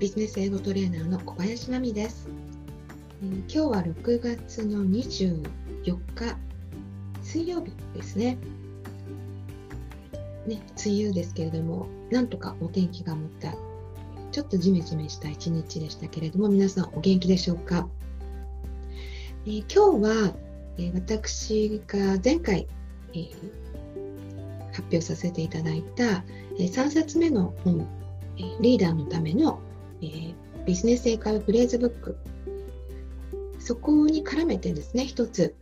ビジネス英語トレーナーの小林真美です。えー、今日は6月の24日、水曜日ですね。ね、梅雨ですけれども、なんとかお天気が持った、ちょっとジメジメした一日でしたけれども、皆さんお元気でしょうか？えー、今日は、えー、私が前回、えー、発表させていただいた、え3冊目の本リーダーのための、えー、ビジネス英会話フレーズブック。そこに絡めてですね一つ、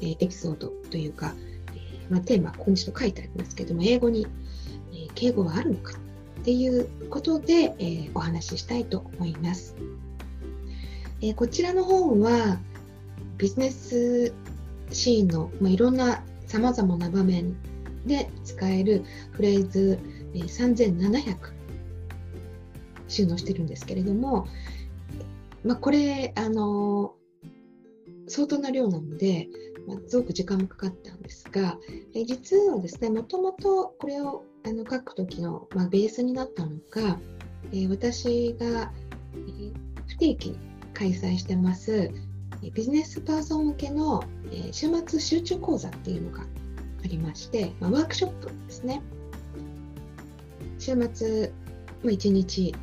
えー、エピソードというか、えー、まあ、テーマここに書いてありますけども英語に、え敬語はあるのかっていうことで、えお話ししたいと思います、えこちらの本はビジネスシーンの、まあ、いろんなさまざまな場面で使えるフレーズ、え3700収納してるんですけれども、まあ、これあの相当な量なので、まあ、すごく時間もかかったんですが、え実はですねもともとこれをあの書く時の、まあ、ベースになったのが、え私が、え不定期に開催してますビジネスパーソン向けの、え週末集中講座っていうのがありまして、まあ、ワークショップですね。週末、まあ、1日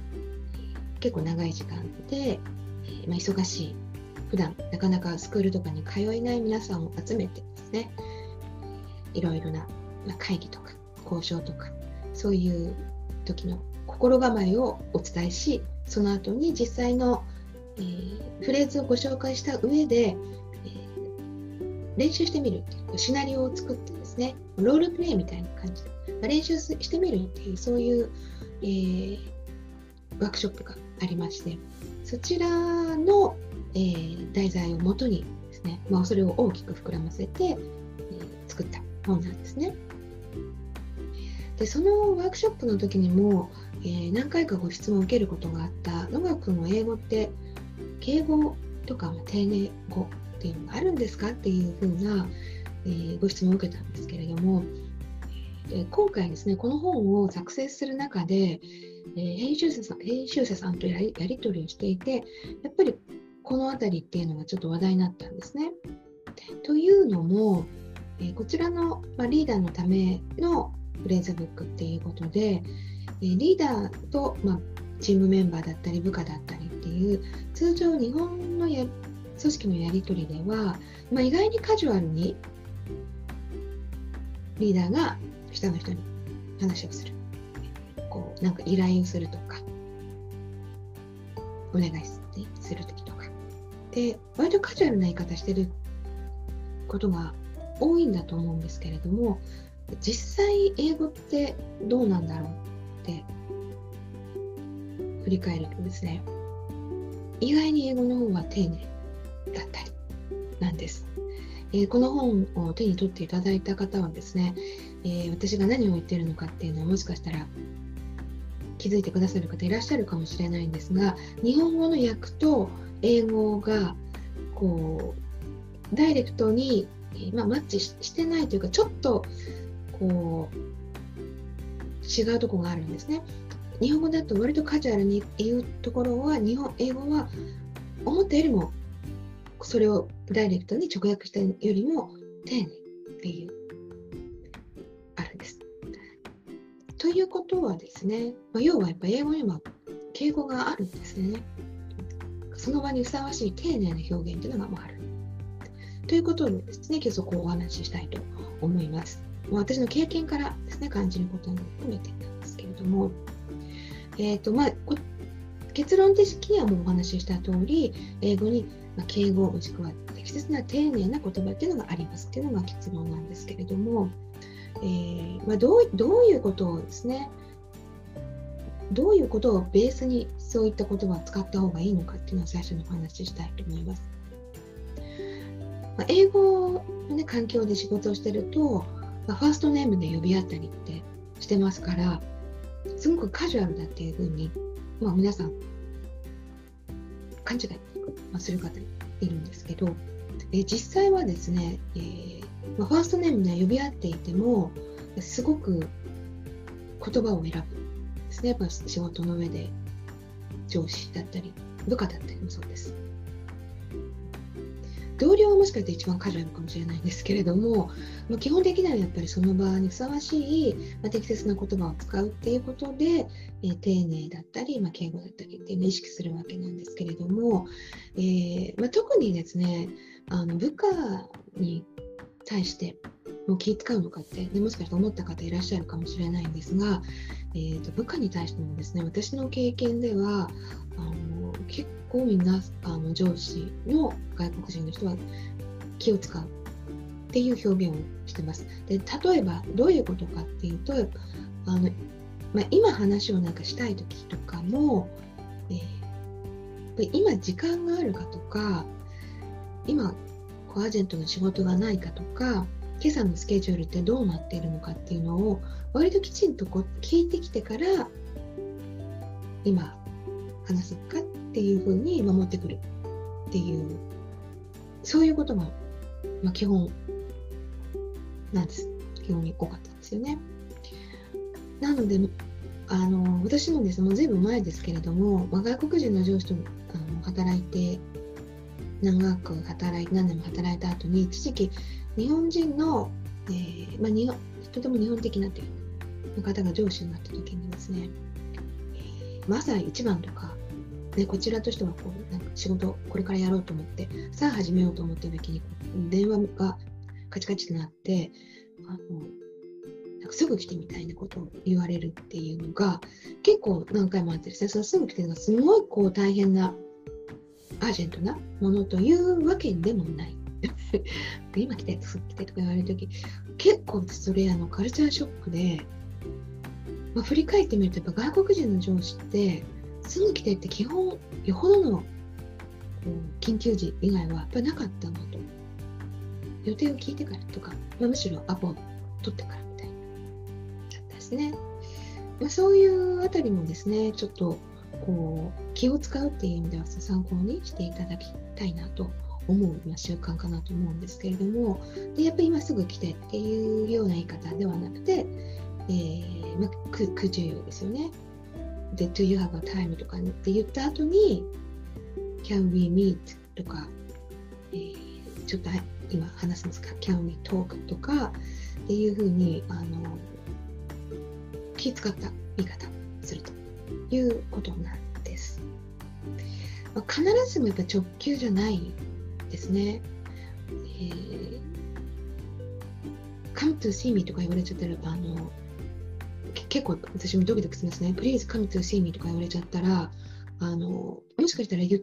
結構長い時間で、えまあ、忙しい。普段なかなかスクールとかに通えない皆さんを集めてですねいろいろな、ま会議とか交渉とかそういう時の心構えをお伝えしその後に実際の、えー、フレーズをご紹介した上で、えー、練習してみるっていうシナリオを作ってですねロールプレイみたいな感じで練習してみるっていうそういう、えー、ワークショップがありましてそちらの、えー、題材をもとにですね、まあ、それを大きく膨らませて、えー、作った本なんですね。でそのワークショップの時にも、えー、何回かご質問を受けることがあった野川君は英語って敬語とか丁寧語っていうのがあるんですかっていうふうな、えー、ご質問を受けたんですけれどもで今回ですねこの本を作成する中で、えー、編集者さん編集者さんとやりやり取りをしていてやっぱりこの辺りっていうのがちょっと話題になったんですね。というのも、えー、こちらの、まあ、リーダーのためのフレーズブックっていうことで、えー、リーダーと、まあ、チームメンバーだったり部下だったりっていう通常日本のや組織のやり取りでは、まあ、意外にカジュアルにリーダーが下の人に話をする。なんか依頼するとかお願いする時とかで割とカジュアルな言い方してることが多いんだと思うんですけれども実際英語ってどうなんだろうって振り返るとですね意外に英語の方が丁寧だったりなんです。えー、この本を手に取っていただいた方はですね、えー、私が何を言ってるのかっていうのはもしかしたら気づいてくださる方いらっしゃるかもしれないんですが日本語の訳と英語がこうダイレクトに、まあ、マッチしてないというかちょっとこう違うとこがあるんですね。日本語だと割とカジュアルに言うところは日本英語は思ったよりもそれをダイレクトに直訳したよりも丁寧っていうということはですね、まあ、要はやっぱ英語には敬語があるんですね。その場にふさわしい丁寧な表現というのがある。ということでですね、今日そこをお話ししたいと思います。ま、私の経験からですね、感じることも含めてなんですけれども、えーとまあ、結論的にはもうお話しした通り、英語に敬語もしくは適切な丁寧な言葉っていうのがありますっていうのが結論なんですけれども、えー、まあ、どうどういうことをですねどういうことをベースにそういった言葉を使った方がいいのかっていうのを最初にお話ししたいと思います。まあ、英語の、ね、環境で仕事をしてると、まあ、ファーストネームで呼び合ったりってしてますからすごくカジュアルだっていうふうに、まあ、皆さん勘違いする方いるんですけど、え実際はですね、えーまあ、ファーストネームで呼び合っていてもすごく言葉を選ぶですね。やっぱ仕事の上で上司だったり、部下だったりもそうです。同僚はもしかして一番カジュアルかもしれないんですけれども、まあ、基本的にはやっぱりその場にふさわしい、まあ、適切な言葉を使うっていうことで、えー、丁寧だったり、まあ、敬語だったりっていうのを意識するわけなんですけれども、えー、まあ特にですねあの部下に対してもう気使うのかって、ね、もしかして思った方いらっしゃるかもしれないんですが、えーと、部下に対してもですね私の経験ではあの結構みんなあの上司の外国人の人は気を使うっていう表現をしてます。で例えばどういうことかっていうとあの、まあ、今話をなんかしたい時とかも、えー、今時間があるかとか今コアジェントの仕事がないかとか今朝のスケジュールってどうなっているのかっていうのを割ときちんとこう聞いてきてから今話すかっていうふうに守ってくるっていうそういうことが、まあ、基本なんです基本に多かったんですよね。なのであの私もですねもうずいぶん前ですけれども、まあ、外国人の上司とあの働いて長く働いて何年も働いた後に一時期日本人の、えーまあ、日本とても日本的なという方が上司になった時にですね、え、まさに一番とかでこちらとしてはこうなんか仕事これからやろうと思ってさあ始めようと思った時に電話がカチカチとなってあのなんかすぐ来てみたいなことを言われるっていうのが結構何回もあってですねそのすぐ来てるのがすごいこう大変なアージェントなものというわけでもない。今来て、すぐ来てとか言われるとき、結構それあのカルチャーショックで、まあ、振り返ってみると、やっぱ外国人の上司って、すぐ来てって基本、よほどの緊急時以外はやっぱなかったなと。予定を聞いてからとか、まあ、むしろアポを取ってからみたいな、だったですね。まあ、そういうあたりもですね、ちょっとこう気を使うっていう意味では参考にしていただきたいなと思う習慣かなと思うんですけれどもでやっぱり今すぐ来てっていうような言い方ではなくて、えーまあ、could you ですよね。で、do you have a time とかって言った後に can we meet とか、えー、ちょっと今話すんですか？can we talk とかっていうふうにあの気使った言い方いうことなんです。まあ、必ずしもやっぱ直球じゃないですね。えー、come to see me とか言われちゃったら、あの、結構私もドキドキしますね。please come to see me とか言われちゃったら、あの、もしかしたら言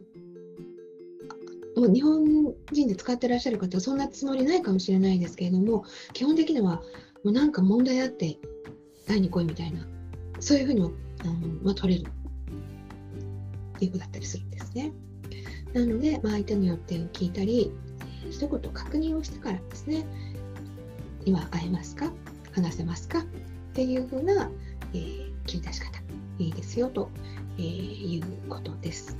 もう日本人で使ってらっしゃる方はそんなつもりないかもしれないですけれども、基本的にはもうなんか問題あって会いに来いみたいな、そういうふうにあの、ま、取れる。っていうことだったりするんですね。なので、まあ、相手によって聞いたり、一言確認をしてからですね、今会えますか？話せますか？っていうふうな、えー、切り出し方、いいですよと、えー、いうことです。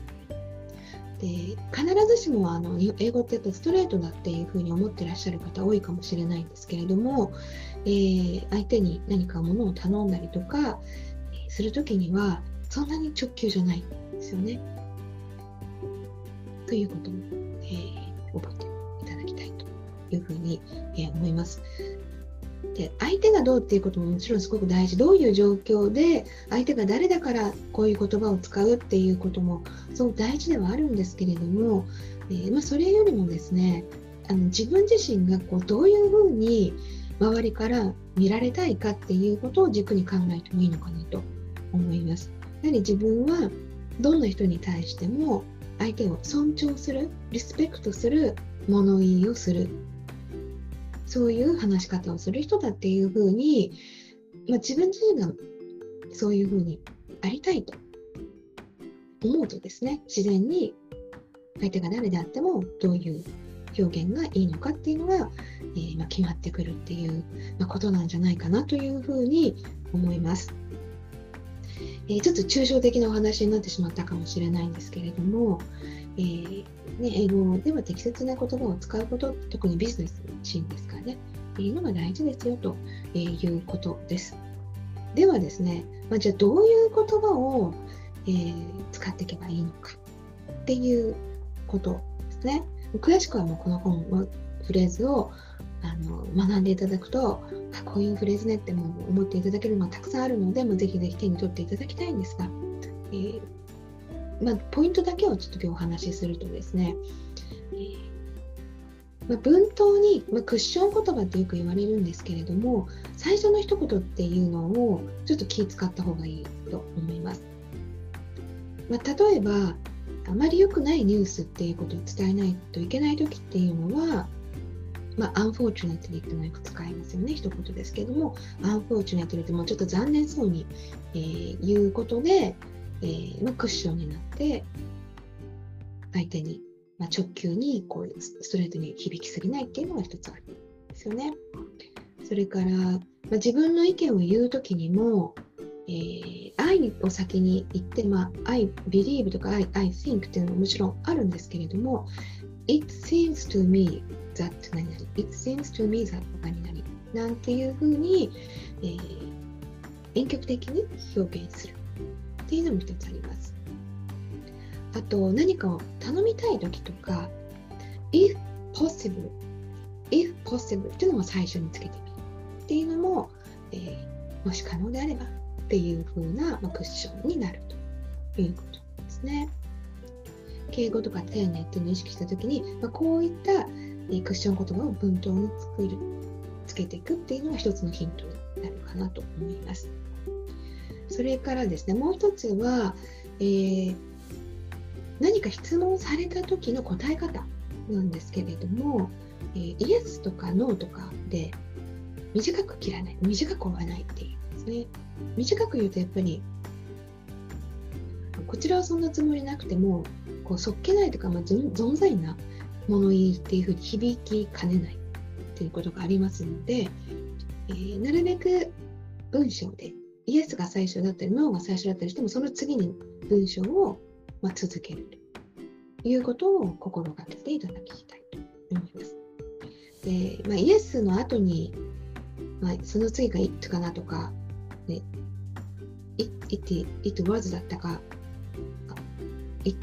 で必ずしもあの英語ってストレートだっていうふうに思ってらっしゃる方多いかもしれないんですけれども、えー、相手に何かものを頼んだりとかする時にはそんなに直球じゃないんですよね。ということも、えー、覚えていただきたいというふうに、えー、思います。で相手がどうっていうことももちろんすごく大事どういう状況で相手が誰だからこういう言葉を使うっていうこともすごく大事ではあるんですけれども、えー、まあ、それよりもですねあの自分自身がこうどういうふうに周りから見られたいかっていうことを軸に考えてもいいのかなと思います。やはり自分はどんな人に対しても相手を尊重するリスペクトする物言いをするそういう話し方をする人だっていうふうに、まあ、自分自身がそういうふうにありたいと思うとですね自然に相手が誰であってもどういう表現がいいのかっていうのが、えー、まあ、決まってくるっていう、ま、ことなんじゃないかなというふうに思います。えー、ちょっと抽象的なお話になってしまったかもしれないんですけれども、えー、ね、英語では適切な言葉を使うこと、特にビジネスシーンですかね、いうのが大事ですよということです。ではですね、まあ、じゃあどういう言葉を、えー、使っていけばいいのかっていうことですね。詳しくはもうこの本のフレーズをあの学んでいただくとこういうフレーズねっても思っていただけるのがたくさんあるのでもうぜひぜひ手に取っていただきたいんですが、えー、まあ、ポイントだけをちょっと今日お話しするとですね、えー、まあ、文頭に、まあ、クッション言葉ってよく言われるんですけれども最初の一言っていうのをちょっと気使った方がいいと思います。ま例えばあまり良くないニュースっていうことを伝えないといけない時っていうのはまあ、unfortunately っていうのをよく使いますよね、一言ですけども、unfortunately ってもうちょっと残念そうに、えー、言うことで、えーまあ、クッションになって、相手に、まあ、直球にこうストレートに響きすぎないっていうのが一つあるんですよね。それから、まあ、自分の意見を言うときにも、えー、愛を先に言って、まあ、I believe とか I, I think っていうのももちろんあるんですけれども、It seems to me that 何々？It seems to me that 何々なんていうふうに、えー、遠曲的に表現するっていうのも一つあります。あと何かを頼みたい時とか if possible if possible っていうのも最初につけてみるっていうのも、えー、もし可能であればっていうふうな、まあ、クッションになるということですね。敬語とか丁寧っていうのを意識した時に、まあ、こういったえクッション言葉を文頭に作るつけていくっていうのが一つのヒントになるかなと思います。それからですねもう一つは、えー、何か質問された時の答え方なんですけれども、えー、イエスとかノーとかで短く切らない短く追わないっていうですね短く言うとやっぱりこちらはそんなつもりなくてもこうそっけないとか、まあ、存在な物言いっていうふうに響きかねないということがありますので、えー、なるべく文章でイエスが最初だったりノーが最初だったりしてもその次に文章を、まあ、続けるということを心がけていただきたいと思います。でまあ、イエスの後に、まあ、その次が it かなとか、ね、it, it, it was だったか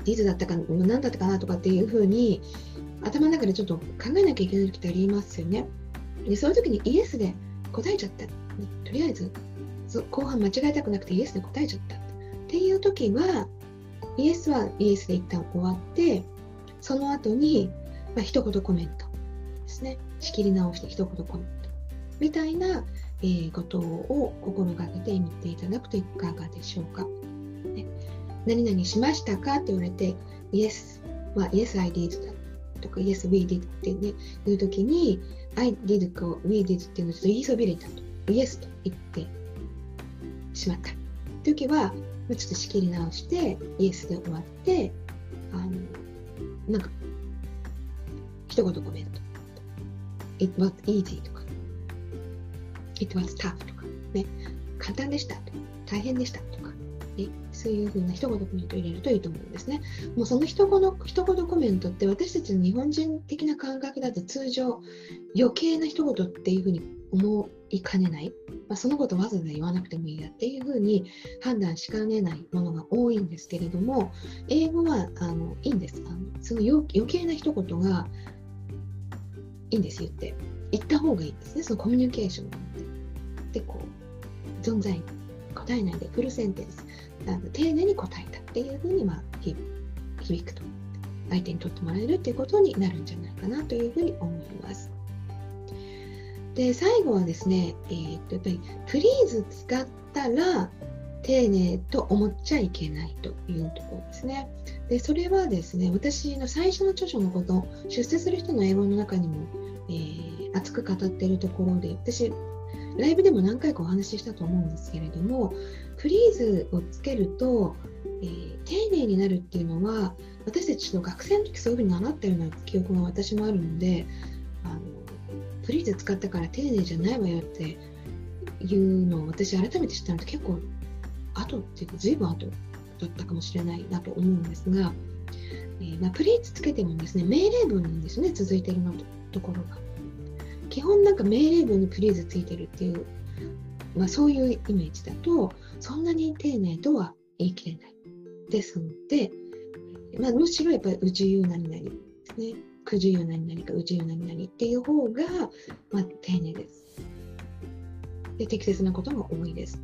いつだったか何だったかなとかっていうふうに頭の中でちょっと考えなきゃいけない時ってありますよね。でそういう時にイエスで答えちゃった。とりあえず後半間違えたくなくてイエスで答えちゃったっていう時はイエスはイエスで一旦終わってその後に、まあ、一言コメントですね仕切り直して一言コメントみたいな、えー、ことを心がけてみていただくといかがでしょうか。ね何々しましたか？って言われて、Yes, まあ、Yes, I did とか Yes, we did ってね、言うときに I did か We did っていうのをちょっと言いそびれたと。Yes と言ってしまった。という時は、ちょっと仕切り直して Yes で終わって、あの、なんか、一言コメント。It was easy とか、It was tough とか、ね、簡単でしたと大変でしたとか、ね、そういうふうな一言コメントを入れるといいと思うんですね。もうその一言一言コメントって私たちの日本人的な感覚だと通常余計な一言っていうふうに思いかねない、まあ、そのことわざわざ言わなくてもいいやっていうふうに判断しかねないものが多いんですけれども英語はあのいいんです。あのその余計な一言がいいんです言って。言った方がいいんですねそのコミュニケーションででこう存在答えないでフルセンテンスあの丁寧に答えたっていうふうに、まあ、響くと相手にとってもらえるっていうことになるんじゃないかなというふうに思います。で最後はですね、えー、っとやっぱりプリーズ使ったら丁寧と思っちゃいけないというところですね。でそれはですね私の最初の著書のこと出世する人の英語の中にも、えー、熱く語っているところで私ライブでも何回かお話ししたと思うんですけれどもフリーズをつけると、えー、丁寧になるっていうのは私たちの学生の時そういうふうに習ったような記憶が私もあるのであのフリーズ使ったから丁寧じゃないわよっていうのを私改めて知ったのって結構後っていうか随分後だったかもしれないなと思うんですが、えー、まあ、プリーズつけてもですね命令文なんですね続いてるのとところが。基本なんか命令文にプリーズついてるっていうまあ、そういうイメージだとそんなに丁寧とは言い切れないですので、まあ、むしろやっぱり宇宙由何々ですね。不自由何々か不自由何々っていう方が、まあ、丁寧です。で適切なことも多いです。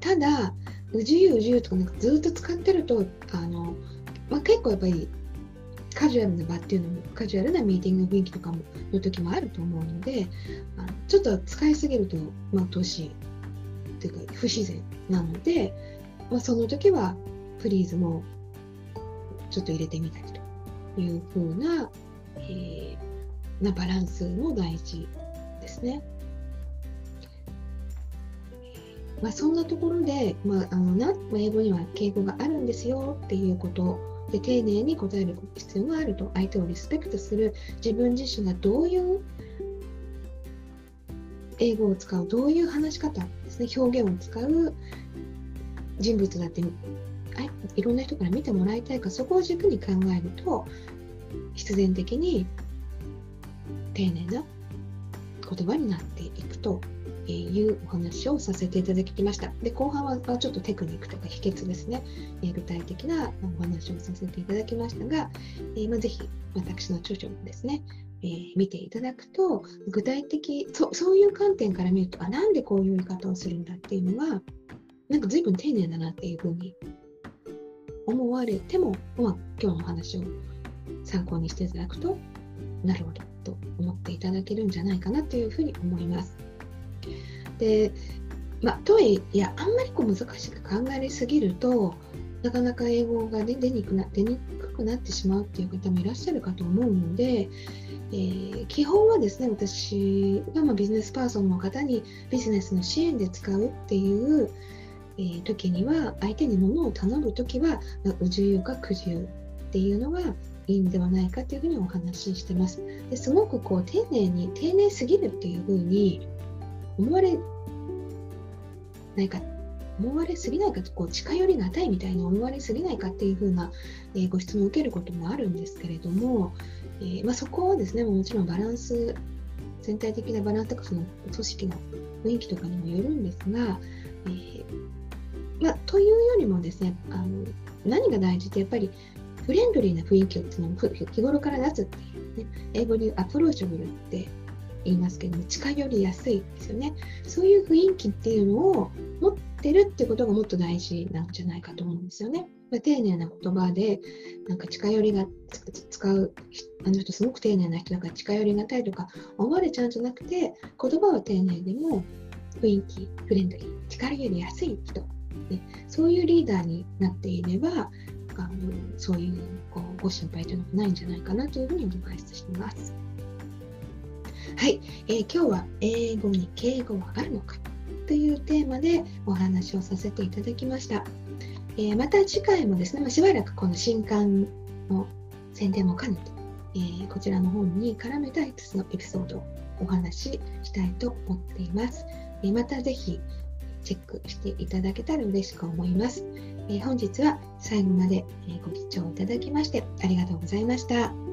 ただうじゆうじゆとかなんかずっと使ってるとあの、まあ、結構やっぱりカジュアルな場っていうのもカジュアルなミーティング雰囲気とかもの時もあると思うのであのちょっと使いすぎると、まあ、年というか不自然なので、まあ、その時はフリーズもちょっと入れてみたりというふうな、えー、なバランスも大事ですね。まあ、そんなところで、まあ、あのな英語には敬語があるんですよっていうことで丁寧に答える必要があると。相手をリスペクトする。自分自身がどういう英語を使うどういう話し方ですね。表現を使う人物だっていろんな人から見てもらいたいか。そこを軸に考えると必然的に丁寧な言葉になっていくと。えいうお話をさせていただきました。で後半はちょっとテクニックとか秘訣ですね、え具体的なお話をさせていただきましたが、えー、まあ、ぜひ私の著書もですね、えー、見ていただくと具体的そそういう観点から見るとあなんでこういう言い方をするんだっていうのはなんか随分丁寧だなっていうふうに思われても、まあ、今日のお話を参考にしていただくとなるほどと思っていただけるんじゃないかなというふうに思います。でまあ、とはいえあんまりこう難しく考えすぎるとなかなか英語が、ね、出にくな出にくくなってしまうっていう方もいらっしゃるかと思うので、えー、基本はですね私がまビジネスパーソンの方にビジネスの支援で使うっていう、えー、時には相手に物を頼む時は宇自由か苦自由っていうのがいいんではないかというふうにお話ししてます。ですごくこう丁寧に丁寧すぎるっていうふうに思われないか思われすぎないかこう近寄りがたいみたいに思われすぎないかっていうふうな、えー、ご質問を受けることもあるんですけれども、えー、まあ、そこはですねもちろんバランス全体的なバランスとかその組織の雰囲気とかにもよるんですが、えー、まあ、というよりもですねあの何が大事ってやっぱりフレンドリーな雰囲気をっていうの日頃から出すっていうね英語でアプローチブルって言いますけども近寄りやすいですよねそういう雰囲気っていうのを持ってるってことがもっと大事なんじゃないかと思うんですよね。ま丁寧な言葉でなんか近寄りが使うあの人すごく丁寧な人だから近寄りがたいとか思われちゃうんじゃなくて言葉は丁寧でも雰囲気フレンドリー近寄りやすい人、ね、そういうリーダーになっていればあのそういうこうご心配というのもないんじゃないかなというふうにアドバイスしています。はい、えー、今日は英語に敬語はあるのかというテーマでお話をさせていただきました。えー、また次回もですね、ま、しばらくこの新刊の宣伝も兼ねて、えー、こちらの本に絡めた5つのエピソードをお話ししたいと思っています。えまたぜひチェックしていただけたら嬉しく思います。え本日は最後までご視聴いただきましてありがとうございました。